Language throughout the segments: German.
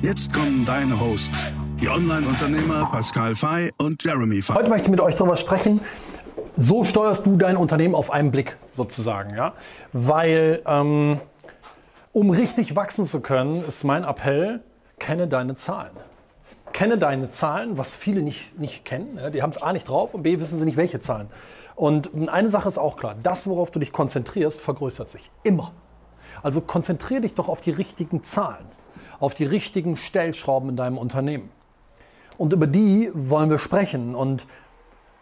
Jetzt kommen deine Hosts, die Online-Unternehmer Pascal Fay und Jeremy Fay. Heute möchte ich mit euch darüber sprechen, so steuerst du dein Unternehmen auf einen Blick sozusagen. Ja? Weil ähm, um richtig wachsen zu können, ist mein Appell, kenne deine Zahlen. Kenne deine Zahlen, was viele nicht, nicht kennen. Ja? Die haben es A nicht drauf und B wissen sie nicht, welche Zahlen. Und eine Sache ist auch klar, das, worauf du dich konzentrierst, vergrößert sich. Immer. Also konzentriere dich doch auf die richtigen Zahlen auf die richtigen Stellschrauben in deinem Unternehmen. Und über die wollen wir sprechen. Und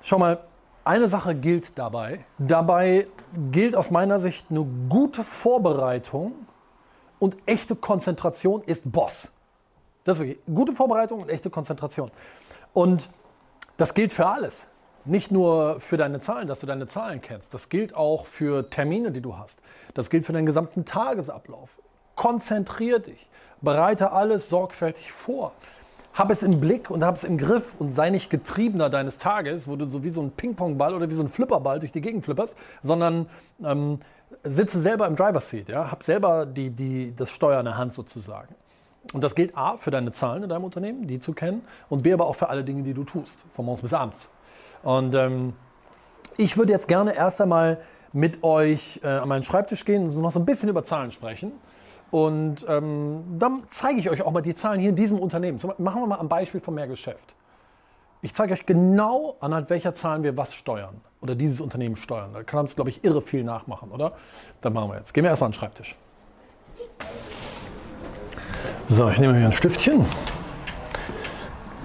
schau mal, eine Sache gilt dabei. Dabei gilt aus meiner Sicht eine gute Vorbereitung und echte Konzentration ist Boss. Das ist wirklich gute Vorbereitung und echte Konzentration. Und das gilt für alles. Nicht nur für deine Zahlen, dass du deine Zahlen kennst. Das gilt auch für Termine, die du hast. Das gilt für deinen gesamten Tagesablauf. Konzentrier dich. Bereite alles sorgfältig vor. Hab es im Blick und hab es im Griff und sei nicht Getriebener deines Tages, wo du so wie so ein Ping-Pong-Ball oder wie so ein Flipperball durch die Gegend flipperst, sondern ähm, sitze selber im Driver's Seat. Ja? Hab selber die, die, das Steuer in der Hand sozusagen. Und das gilt A für deine Zahlen in deinem Unternehmen, die zu kennen, und B aber auch für alle Dinge, die du tust, von morgens bis abends. Und ähm, ich würde jetzt gerne erst einmal mit euch äh, an meinen Schreibtisch gehen und noch so ein bisschen über Zahlen sprechen. Und ähm, dann zeige ich euch auch mal die Zahlen hier in diesem Unternehmen. Zum, machen wir mal ein Beispiel vom Mehrgeschäft. Ich zeige euch genau, anhand welcher Zahlen wir was steuern oder dieses Unternehmen steuern. Da kann man es, glaube ich, irre viel nachmachen, oder? Dann machen wir jetzt. Gehen wir erstmal an den Schreibtisch. So, ich nehme hier ein Stiftchen.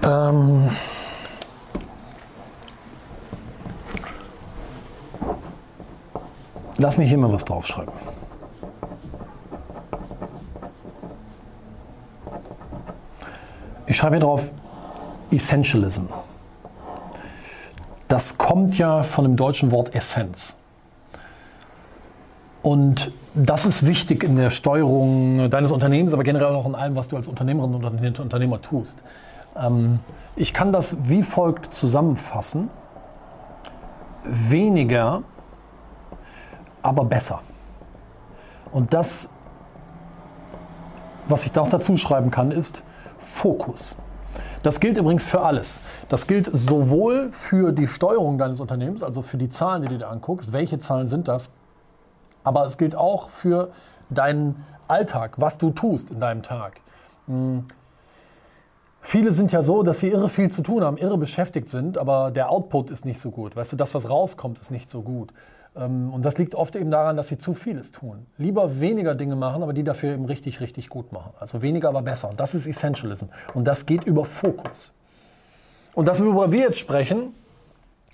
Ähm Lass mich hier mal was draufschreiben. Ich schreibe hier drauf Essentialism. Das kommt ja von dem deutschen Wort Essenz. Und das ist wichtig in der Steuerung deines Unternehmens, aber generell auch in allem, was du als Unternehmerin und Unternehmer tust. Ähm, ich kann das wie folgt zusammenfassen. Weniger, aber besser. Und das, was ich da auch dazu schreiben kann, ist, Fokus. Das gilt übrigens für alles. Das gilt sowohl für die Steuerung deines Unternehmens, also für die Zahlen, die du dir anguckst. Welche Zahlen sind das? Aber es gilt auch für deinen Alltag, was du tust in deinem Tag. Viele sind ja so, dass sie irre viel zu tun haben, irre beschäftigt sind, aber der Output ist nicht so gut. Weißt du, das, was rauskommt, ist nicht so gut. Ähm, und das liegt oft eben daran, dass sie zu vieles tun. Lieber weniger Dinge machen, aber die dafür eben richtig, richtig gut machen. Also weniger, aber besser. Und das ist Essentialism. Und das geht über Fokus. Und das, worüber wir jetzt sprechen,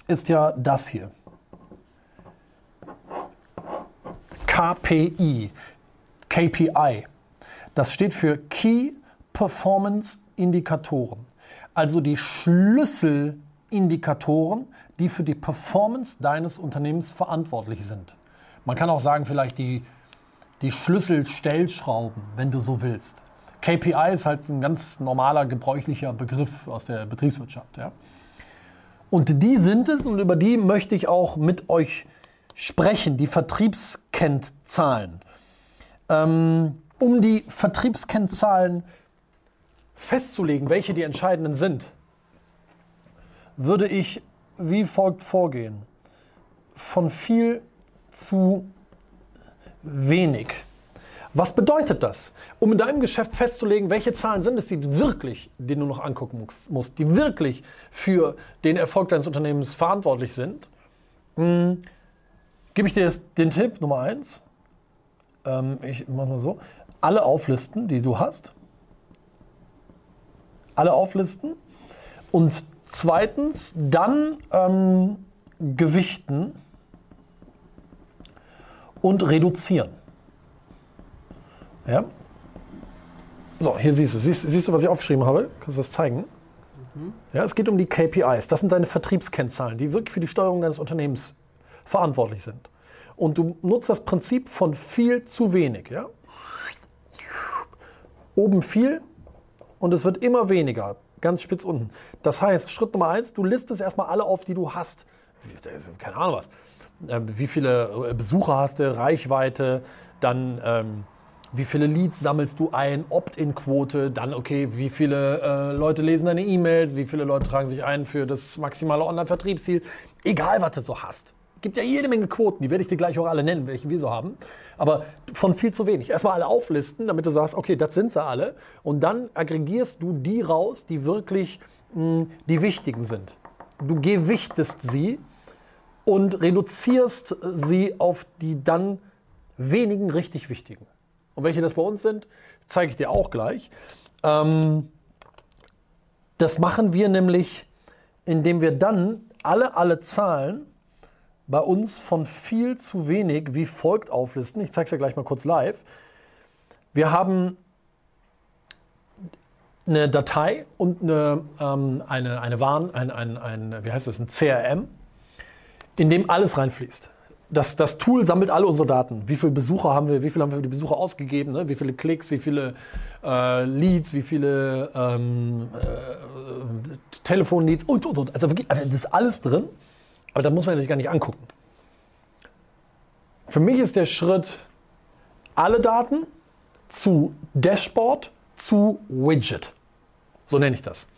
ist ja das hier. KPI. KPI. Das steht für Key Performance Indikatoren. Also die Schlüsselindikatoren, die für die Performance deines Unternehmens verantwortlich sind. Man kann auch sagen, vielleicht die, die Schlüsselstellschrauben, wenn du so willst. KPI ist halt ein ganz normaler, gebräuchlicher Begriff aus der Betriebswirtschaft. Ja? Und die sind es, und über die möchte ich auch mit euch sprechen, die Vertriebskennzahlen. Ähm, um die Vertriebskennzahlen festzulegen, welche die entscheidenden sind, würde ich wie folgt vorgehen. Von viel zu wenig. Was bedeutet das? Um in deinem Geschäft festzulegen, welche Zahlen sind es, die wirklich, die du noch angucken musst, die wirklich für den Erfolg deines Unternehmens verantwortlich sind, hm, gebe ich dir jetzt den Tipp Nummer eins. Ähm, ich mache mal so: Alle auflisten, die du hast. Alle auflisten und Zweitens, dann ähm, gewichten und reduzieren. Ja? So, hier siehst du. Siehst, siehst du, was ich aufgeschrieben habe? Kannst du das zeigen? Ja, es geht um die KPIs. Das sind deine Vertriebskennzahlen, die wirklich für die Steuerung deines Unternehmens verantwortlich sind. Und du nutzt das Prinzip von viel zu wenig. Ja? Oben viel und es wird immer weniger, ganz spitz unten. Das heißt, Schritt Nummer eins, du listest erstmal alle auf, die du hast. Keine Ahnung was. Ähm, wie viele Besucher hast du, Reichweite, dann ähm, wie viele Leads sammelst du ein, Opt-in-Quote, dann okay, wie viele äh, Leute lesen deine E-Mails, wie viele Leute tragen sich ein für das maximale Online-Vertriebsziel, egal was du so hast. Gibt ja jede Menge Quoten, die werde ich dir gleich auch alle nennen, welche wir so haben. Aber von viel zu wenig. Erstmal alle auflisten, damit du sagst, okay, das sind sie alle. Und dann aggregierst du die raus, die wirklich mh, hm, die wichtigen sind. Du gewichtest sie und reduzierst sie auf die dann wenigen richtig wichtigen. Und welche das bei uns sind, zeige ich dir auch gleich. Ähm, das machen wir nämlich, indem wir dann alle, alle Zahlen bei uns von viel zu wenig wie folgt auflisten. Ich zeige es dir gleich mal kurz live. Wir haben eine Datei und eine, ähm, eine, eine Warn, ein, ein, ein, wie heißt das, ein CRM, in dem alles reinfließt das, das Tool sammelt alle unsere Daten. Wie viele Besucher haben wir, wie viele haben wir für die Besucher ausgegeben, ne? wie viele Klicks, wie viele äh, Leads, wie viele ähm, äh, Telefonleads und, und, und. Also wirklich, also das ist alles drin, aber da muss man sich gar nicht angucken. Für mich ist der Schritt alle Daten zu Dashboard zu Widget. So nenne ich das.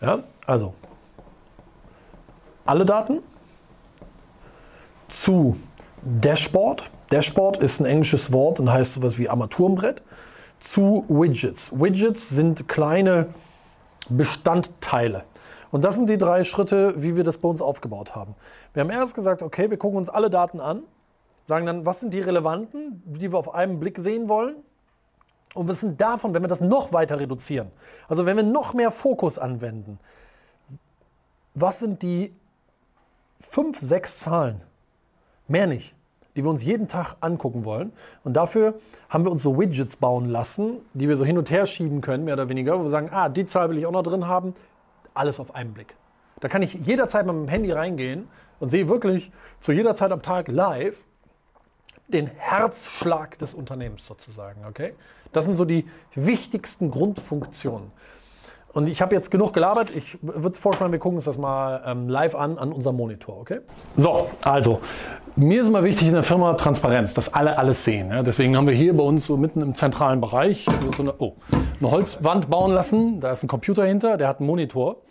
Ja, also alle Daten zu Dashboard. Dashboard ist ein englisches Wort und heißt sowas wie Armaturenbrett. Zu Widgets. Widgets sind kleine Bestandteile. Und das sind die drei Schritte, wie wir das bei uns aufgebaut haben. Wir haben erst gesagt, okay, wir gucken uns alle Daten an, sagen dann, was sind die relevanten, die wir auf einen Blick sehen wollen. Und was sind davon, wenn wir das noch weiter reduzieren? Also wenn wir noch mehr Fokus anwenden, was sind die fünf, sechs Zahlen, Mehr nicht. Die wir uns jeden Tag angucken wollen. Und dafür haben wir uns so Widgets bauen lassen, die wir so hin und her schieben können, mehr oder weniger, wo wir sagen, ah, die Zahl will ich auch noch drin haben. Alles auf einen Blick. Da kann ich jederzeit mit dem Handy reingehen und sehe wirklich zu jeder Zeit am Tag live den Herzschlag des Unternehmens sozusagen. Okay? Das sind so die wichtigsten Grundfunktionen. Und ich habe jetzt genug gelabert. Ich würde vorschlagen, wir gucken uns das mal ähm, live an, an unserem Monitor, okay? So, also, mir ist immer wichtig in der Firma Transparenz, dass alle alles sehen. Ja? Deswegen haben wir hier bei uns so mitten im zentralen Bereich so eine, oh, eine Holzwand bauen lassen. Da ist ein Computer hinter, der hat einen Monitor.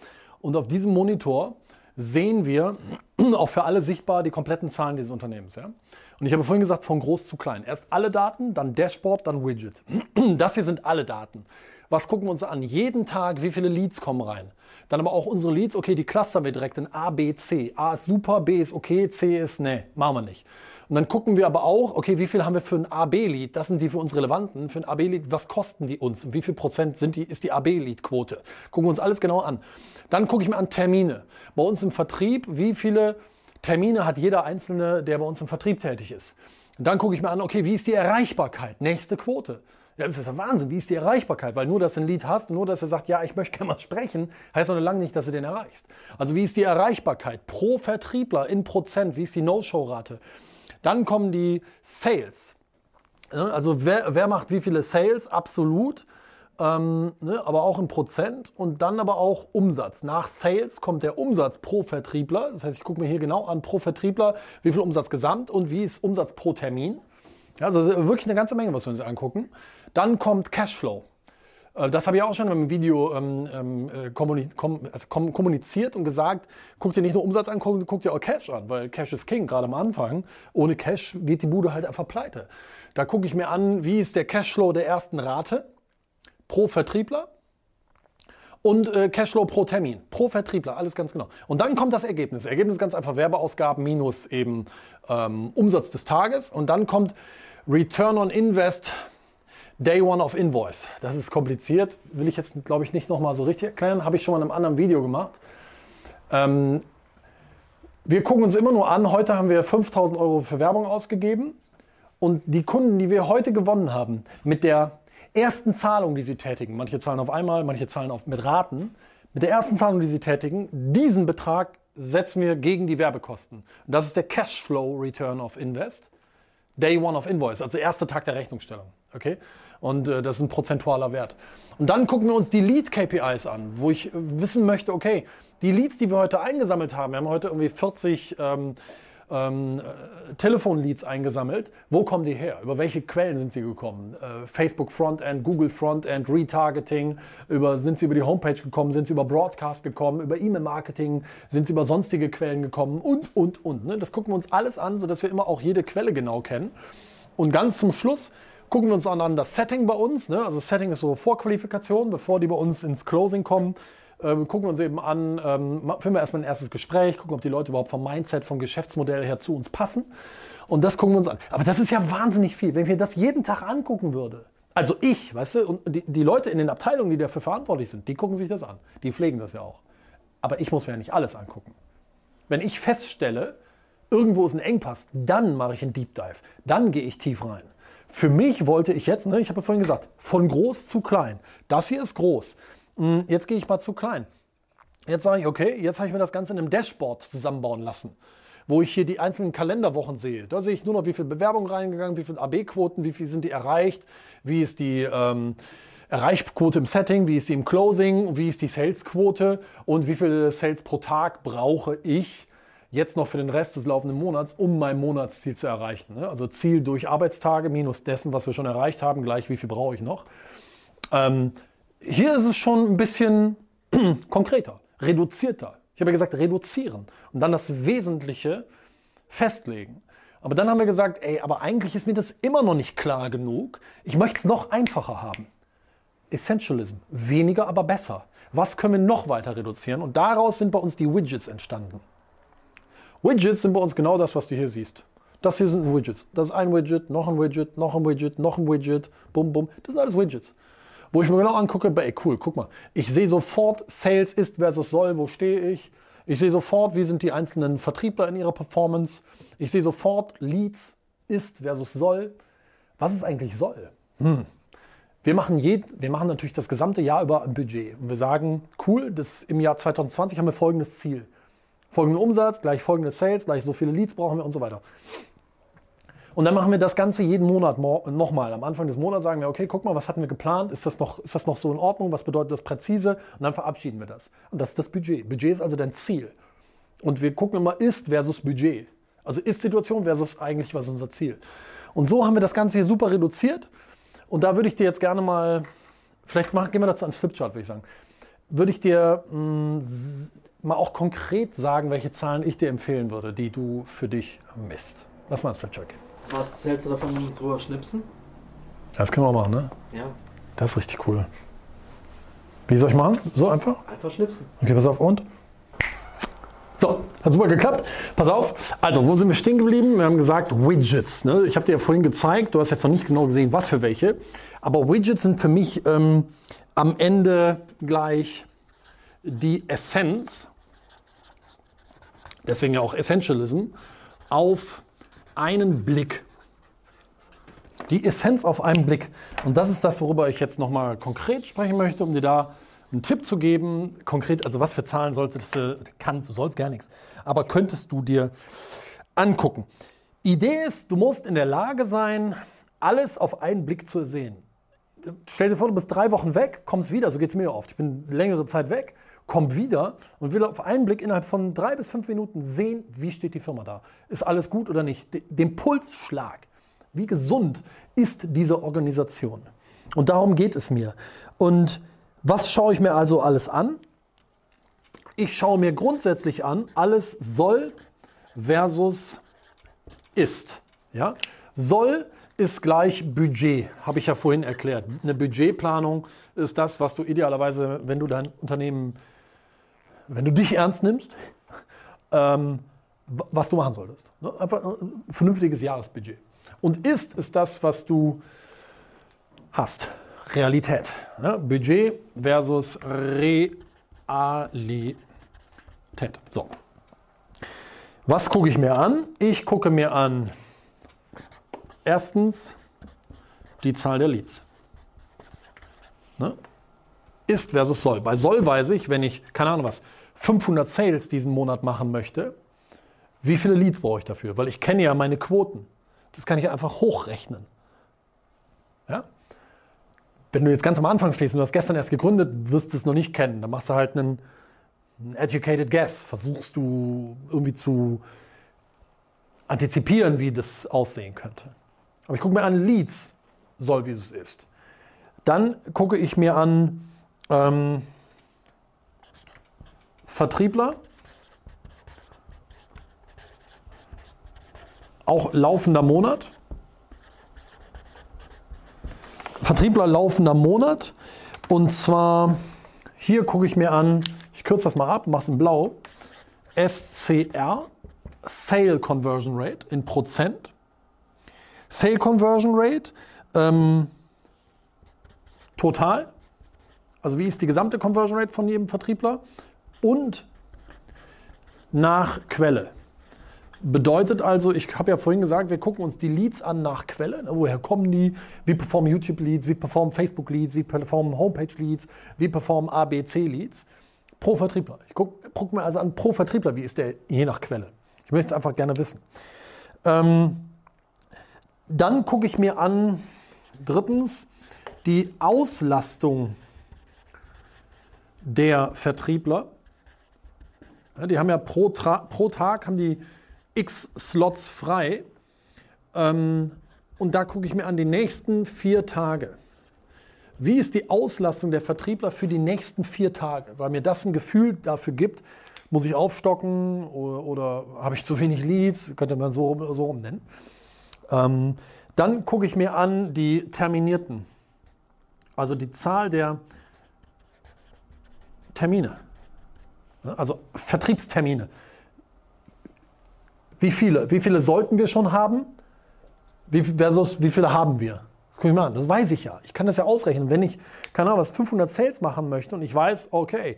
Und auf diesem Monitor sehen wir auch für alle sichtbar die kompletten Zahlen dieses Unternehmens. Ja? Und ich habe vorhin gesagt, von groß zu klein. Erst alle Daten, dann Dashboard, dann Widget. Das hier sind alle Daten. Was gucken wir uns an? Jeden Tag, wie viele Leads kommen rein? Dann aber auch unsere Leads, okay, die clustern wir direkt in A, B, C. A ist super, B ist okay, C ist nee, machen wir nicht. Und dann gucken wir aber auch, okay, wie viel haben wir für ein AB-Lead? Das sind die für uns relevanten. Für ein AB-Lead, was kosten die uns? Und wie viel Prozent sind die, ist die AB-Lead-Quote? Gucken wir uns alles genau an. Dann gucke ich mir an Termine. Bei uns im Vertrieb, wie viele Termine hat jeder Einzelne, der bei uns im Vertrieb tätig ist? Und dann gucke ich mir an, okay, wie ist die Erreichbarkeit? Nächste Quote. Ja, das ist ja Wahnsinn. Wie ist die Erreichbarkeit? Weil nur, dass du ein Lied hast, nur, dass er sagt, ja, ich möchte gerne mal sprechen, heißt noch lange nicht, dass du den erreichst. Also wie ist die Erreichbarkeit pro Vertriebler in Prozent? Wie ist die No-Show-Rate? Dann kommen die Sales. Also wer, wer macht wie viele Sales? Absolut. Ähm, ne, aber auch in Prozent und dann aber auch Umsatz. Nach Sales kommt der Umsatz pro Vertriebler. Das heißt, ich gucke mir hier genau an pro Vertriebler, wie viel Umsatz gesamt und wie ist Umsatz pro Termin. Ja, also wirklich eine ganze Menge, was wir uns angucken. Dann kommt Cashflow. Äh, das habe ich auch schon im Video ähm, ähm äh, also kommuniziert und gesagt, guck dir nicht nur Umsatz an, guck, guck, dir auch Cash an, weil Cash ist King, gerade am Anfang. Ohne Cash geht die Bude halt einfach pleite. Da gucke ich mir an, wie ist der Cashflow der ersten Rate pro Vertriebler und äh, Cashflow pro Termin, pro Vertriebler, alles ganz genau. Und dann kommt das Ergebnis. Ergebnis ganz einfach Werbeausgaben minus eben ähm, Umsatz des Tages. Und dann kommt Return on Invest Day One of Invoice. Das ist kompliziert, will ich jetzt, glaube ich, nicht nochmal so richtig erklären. Habe ich schon mal in einem anderen Video gemacht. Ähm, wir gucken uns immer nur an, heute haben wir 5000 Euro für Werbung ausgegeben und die Kunden, die wir heute gewonnen haben, mit der ersten Zahlung, die sie tätigen, manche zahlen auf einmal, manche zahlen auf, mit Raten, mit der ersten Zahlung, die sie tätigen, diesen Betrag setzen wir gegen die Werbekosten. Und das ist der Cashflow Return of Invest. Day One of Invoice, also erster Tag der Rechnungsstellung. Okay? Und äh, das ist ein prozentualer Wert. Und dann gucken wir uns die Lead-KPIs an, wo ich äh, wissen möchte, okay, die Leads, die wir heute eingesammelt haben, wir haben heute irgendwie 40 ähm, ähm, äh, Telefonleads eingesammelt. Wo kommen die her? Über welche Quellen sind sie gekommen? Äh, Facebook Frontend, Google Frontend, Retargeting, über, sind sie über die Homepage gekommen, sind sie über Broadcast gekommen, über E-Mail-Marketing, sind sie über sonstige Quellen gekommen und, und, und. Ne? Das gucken wir uns alles an, sodass wir immer auch jede Quelle genau kennen. Und ganz zum Schluss gucken wir uns an das Setting bei uns. Ne? Also Setting ist so Vorqualifikation, bevor die bei uns ins Closing kommen ähm, gucken uns eben an, ähm, führen wir erstmal ein erstes Gespräch, gucken, ob die Leute überhaupt vom Mindset, vom Geschäftsmodell her zu uns passen. Und das gucken wir uns an. Aber das ist ja wahnsinnig viel. Wenn ich mir das jeden Tag angucken würde, also ich, weißt du, und die, die Leute in den Abteilungen, die dafür verantwortlich sind, die gucken sich das an. Die pflegen das ja auch. Aber ich muss mir ja nicht alles angucken. Wenn ich feststelle, irgendwo ist ein Engpass, dann mache ich einen Deep Dive. Dann gehe ich tief rein. Für mich wollte ich jetzt, ne, ich habe ja vorhin gesagt, von groß zu klein. Das hier ist groß. Hm, jetzt gehe ich mal zu klein. Jetzt sage ich, okay, jetzt habe ich mir das Ganze in einem Dashboard zusammenbauen lassen, wo ich hier die einzelnen Kalenderwochen sehe. Da sehe ich nur noch, wie viele Bewerbungen reingegangen, wie viele AB-Quoten, wie viel sind die erreicht, wie ist die ähm, Erreichquote im Setting, wie ist die im Closing, wie ist die Salesquote und wie viele Sales pro Tag brauche ich jetzt noch für den Rest des laufenden Monats, um mein Monatsziel zu erreichen. Ne? Also Ziel durch Arbeitstage minus dessen, was wir schon erreicht haben, gleich wie viel brauche ich noch. Ähm, hier ist es schon ein bisschen konkreter, reduzierter. Ich habe ja gesagt, reduzieren und dann das Wesentliche festlegen. Aber dann haben wir gesagt, ey, aber eigentlich ist mir das immer noch nicht klar genug. Ich möchte es noch einfacher haben. Essentialism, weniger, aber besser. Was können wir noch weiter reduzieren? Und daraus sind bei uns die Widgets entstanden. Widgets sind bei uns genau das, was du hier siehst. Das hier sind Widgets. Das ist ein Widget, noch ein Widget, noch ein Widget, noch ein Widget, bum, bum. Das sind alles Widgets wo ich mir genau angucke, ey, cool, guck mal, ich sehe sofort Sales ist versus soll, wo stehe ich. Ich sehe sofort, wie sind die einzelnen Vertriebler in ihrer Performance. Ich sehe sofort Leads ist versus soll. Was ist eigentlich soll? Hm. Wir machen, je, wir machen natürlich das gesamte Jahr über ein Budget. Und wir sagen, cool, das, im Jahr 2020 haben wir folgendes Ziel. Folgenden Umsatz, gleich folgende Sales, gleich so viele Leads brauchen wir und so weiter. Und dann machen wir das Ganze jeden Monat nochmal. Am Anfang des Monats sagen wir, okay, guck mal, was hatten wir geplant? Ist das, noch, ist das noch so in Ordnung? Was bedeutet das präzise? Und dann verabschieden wir das. Und das ist das Budget. Budget ist also dein Ziel. Und wir gucken immer Ist versus Budget. Also Ist-Situation versus eigentlich, was unser Ziel. Und so haben wir das Ganze hier super reduziert. Und da würde ich dir jetzt gerne mal, vielleicht machen, gehen wir dazu an Flipchart, würde ich sagen. Würde ich dir mh, mm, mal auch konkret sagen, welche Zahlen ich dir empfehlen würde, die du für dich misst. Lass mal ins Flipchart gehen. Was hältst du davon, uns rüber schnipsen? Das können wir auch machen, ne? Ja. Das ist richtig cool. Wie soll ich machen? So einfach? Einfach schnipsen. Okay, pass auf und. So, hat super geklappt. Pass auf. Also, wo sind wir stehen geblieben? Wir haben gesagt Widgets. Ne? Ich habe dir ja vorhin gezeigt, du hast jetzt noch nicht genau gesehen, was für welche. Aber Widgets sind für mich ähm, am Ende gleich die Essenz, deswegen ja auch Essentialism, auf einen Blick. Die Essenz auf einen Blick. Und das ist das, worüber ich jetzt nochmal konkret sprechen möchte, um dir da einen Tipp zu geben. Konkret, also was für Zahlen solltest du, kannst, du sollst gar nichts, aber könntest du dir angucken. Idee ist, du musst in der Lage sein, alles auf einen Blick zu sehen. Stell dir vor, du bist drei Wochen weg, kommst wieder, so geht es mir oft. Ich bin längere Zeit weg kommt wieder und will auf einen Blick innerhalb von drei bis fünf Minuten sehen, wie steht die Firma da. Ist alles gut oder nicht? Den Pulsschlag. Wie gesund ist diese Organisation? Und darum geht es mir. Und was schaue ich mir also alles an? Ich schaue mir grundsätzlich an, alles soll versus ist. Ja? Soll ist gleich Budget, habe ich ja vorhin erklärt. Eine Budgetplanung ist das, was du idealerweise, wenn du dein Unternehmen wenn du dich ernst nimmst, ähm, was du machen solltest. Ne? Einfach ein vernünftiges Jahresbudget. Und ist ist das, was du hast. Realität. Ne? Budget versus Realität. So. Was gucke ich mir an? Ich gucke mir an erstens die Zahl der Leads. Ne? Ist versus soll. Bei soll weiß ich, wenn ich, keine Ahnung was, 500 Sales diesen Monat machen möchte, wie viele Leads brauche ich dafür? Weil ich kenne ja meine Quoten. Das kann ich einfach hochrechnen. Ja? Wenn du jetzt ganz am Anfang stehst und du hast gestern erst gegründet, wirst du es noch nicht kennen. Dann machst du halt einen, einen educated guess. Versuchst du irgendwie zu antizipieren, wie das aussehen könnte. Aber ich gucke mir an Leads, soll wie es ist. Dann gucke ich mir an ähm, Vertriebler, auch laufender Monat. Vertriebler laufender Monat. Und zwar, hier gucke ich mir an, ich kürze das mal ab, mache es in blau. SCR, Sale Conversion Rate in Prozent. Sale Conversion Rate, ähm, total. Also wie ist die gesamte Conversion Rate von jedem Vertriebler? Und nach Quelle. Bedeutet also, ich habe ja vorhin gesagt, wir gucken uns die Leads an nach Quelle. Woher kommen die? Wie performen YouTube-Leads? Wie performen Facebook-Leads? Wie performen Homepage-Leads? Wie performen ABC-Leads? Pro Vertriebler. Ich gucke guck mir also an pro Vertriebler, wie ist der je nach Quelle. Ich möchte es einfach gerne wissen. Ähm, dann gucke ich mir an, drittens, die Auslastung der Vertriebler. Ja, die haben ja pro, pro Tag haben die x Slots frei. Ähm, und da gucke ich mir an die nächsten vier Tage. Wie ist die Auslastung der Vertriebler für die nächsten vier Tage? Weil mir das ein Gefühl dafür gibt, muss ich aufstocken oder, oder habe ich zu wenig Leads, könnte man so, so rum nennen. Ähm, dann gucke ich mir an die Terminierten, also die Zahl der Termine, also Vertriebstermine. Wie viele? Wie viele sollten wir schon haben? Wie, versus wie viele haben wir? Das gucke ich mal an. Das weiß ich ja. Ich kann das ja ausrechnen. Wenn ich, keine Ahnung was, 500 Sales machen möchte und ich weiß, okay,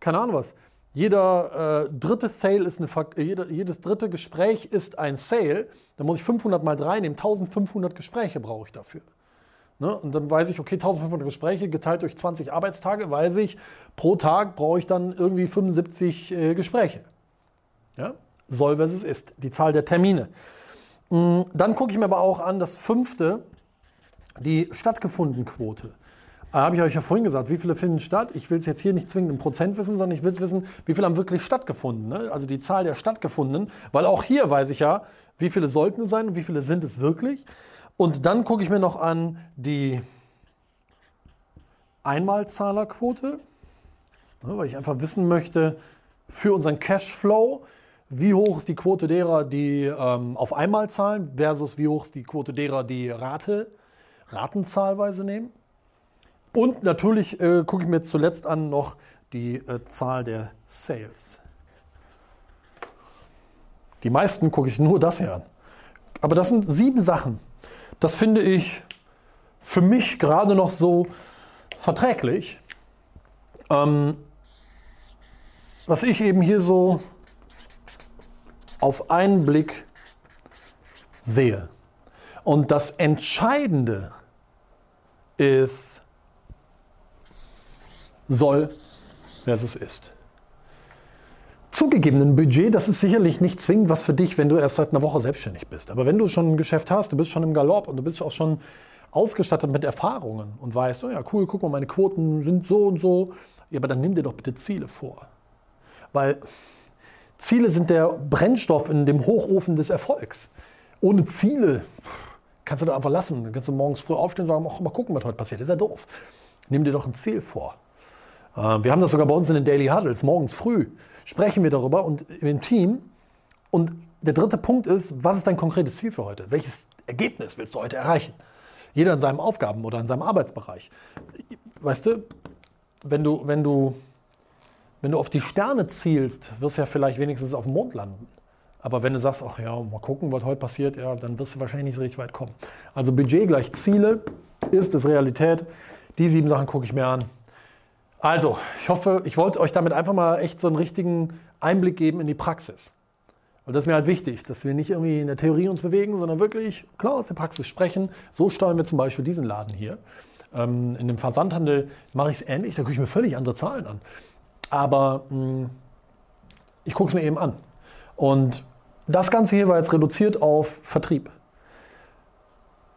keine Ahnung was, jeder äh, dritte Sale ist eine, jeder, jedes dritte Gespräch ist ein Sale, dann muss ich 500 mal 3 nehmen. 1500 Gespräche brauche ich dafür. Ne? Und dann weiß ich, okay, 1500 Gespräche geteilt durch 20 Arbeitstage, weiß ich, pro Tag brauche ich dann irgendwie 75 äh, Gespräche. Ja? soll versus ist, die Zahl der Termine. Mm, dann gucke ich mir aber auch an, das fünfte, die stattgefunden Quote. Da habe ich euch ja vorhin gesagt, wie viele finden statt. Ich will es jetzt hier nicht zwingend im Prozent wissen, sondern ich will wissen, wie viele haben wirklich stattgefunden. Ne? Also die Zahl der stattgefundenen, weil auch hier weiß ich ja, wie viele sollten es sein und wie viele sind es wirklich. Und dann gucke ich mir noch an die Einmalzahlerquote, ne, weil ich einfach wissen möchte, für unseren Cashflow, wie hoch ist die Quote derer, die ähm, auf einmal zahlen, versus wie hoch ist die Quote derer, die Rate, ratenzahlweise nehmen. Und natürlich äh, gucke ich mir zuletzt an noch die äh, Zahl der Sales. Die meisten gucke ich nur das hier an. Aber das sind sieben Sachen. Das finde ich für mich gerade noch so verträglich. Ähm, was ich eben hier so auf einen Blick sehe. Und das Entscheidende ist soll versus ist. Zugegeben, ein Budget, das ist sicherlich nicht zwingend was für dich, wenn du erst seit einer Woche selbstständig bist. Aber wenn du schon ein Geschäft hast, du bist schon im Galopp und du bist auch schon ausgestattet mit Erfahrungen und weißt, oh ja, cool, guck mal, meine Quoten sind so und so. Ja, aber dann nimm dir doch bitte Ziele vor. Weil Ziele sind der Brennstoff in dem Hochofen des Erfolgs. Ohne Ziele kannst du da einfach lassen. Dann kannst du morgens früh aufstehen und sagen, ach, mal gucken, was heute passiert. Das ist ja doof. Nimm dir doch ein Ziel vor. Äh, wir haben das sogar bei uns in den Daily Huddles. Morgens früh sprechen wir darüber und im Team. Und der dritte Punkt ist, was ist dein konkretes Ziel für heute? Welches Ergebnis willst du heute erreichen? Jeder in seinem Aufgaben- oder in seinem Arbeitsbereich. Weißt du, wenn du, wenn du wenn du auf die Sterne zielst, wirst du ja vielleicht wenigstens auf dem Mond landen. Aber wenn du sagst, ach ja, mal gucken, was heute passiert, ja, dann wirst du wahrscheinlich nicht so richtig weit kommen. Also Budget gleich Ziele ist es Realität. Die sieben Sachen gucke ich mir an. Also, ich hoffe, ich wollte euch damit einfach mal echt so einen richtigen Einblick geben in die Praxis. Und das ist mir halt wichtig, dass wir nicht irgendwie in der Theorie uns bewegen, sondern wirklich klar aus der Praxis sprechen. So steuern wir zum Beispiel diesen Laden hier. Ähm, in dem Versandhandel mache ich es ähnlich, da gucke ich mir völlig andere Zahlen an. Aber mh, ich gucke es mir eben an. Und das Ganze hier war jetzt reduziert auf Vertrieb.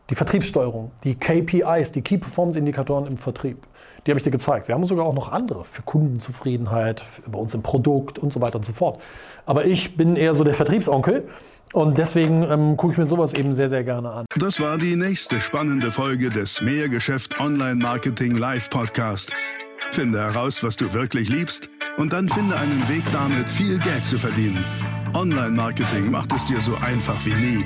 Die Vertriebssteuerung, die KPIs, die Key Performance Indikatoren im Vertrieb, die habe ich dir gezeigt. Wir haben sogar auch noch andere für Kundenzufriedenheit, bei uns im Produkt und so weiter und so fort. Aber ich bin eher so der Vertriebsonkel und deswegen ähm, gucke ich mir sowas eben sehr, sehr gerne an. Das war die nächste spannende Folge des Mehrgeschäft Online Marketing Live Podcast. Finde heraus, was du wirklich liebst und dann finde einen Weg damit, viel Geld zu verdienen. Online-Marketing macht es dir so einfach wie nie.